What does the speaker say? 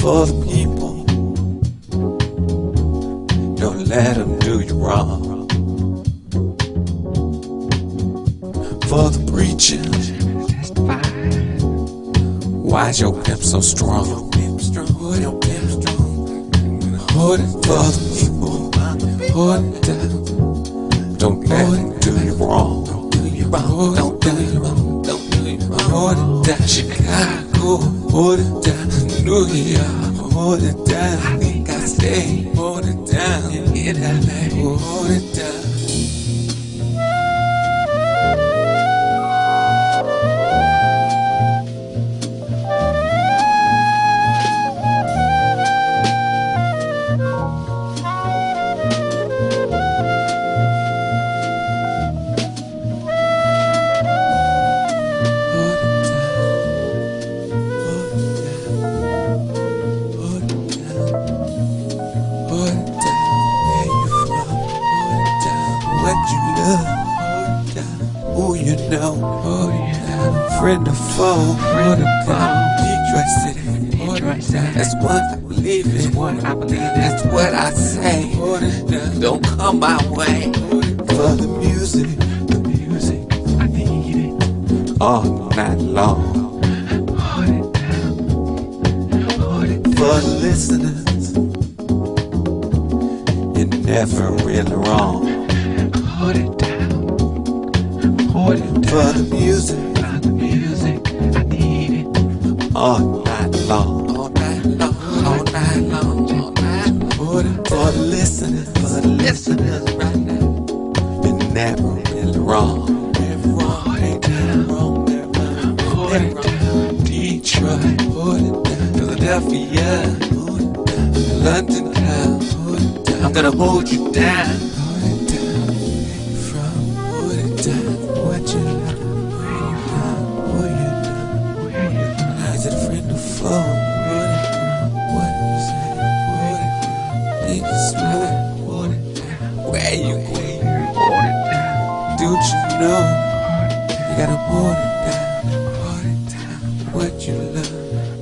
For the people. Don't let them do you wrong. For the preacher. Why's your pimp so strong? Hold your pimp strong. Hold it for the people. Hold it down. Don't let them do you wrong. Don't do you wrong. Don't do you wrong. Hold it down. Chicago. Hold it down. New York. Hold it down. I think I stay. Hold it down. In LA. Hold it down. Hold it down. Hold it down. For the music, for the music, I need it all night long. All night long. All night long. All night long. It for the listeners, for the listeners right now. You're never really wrong. Wrong. Ain't never wrong. Never wrong. Hold it down. Detroit. Hold it down. Philadelphia. It down. London town. It down. I'm gonna hold you down. It down. It down. It down. What you love?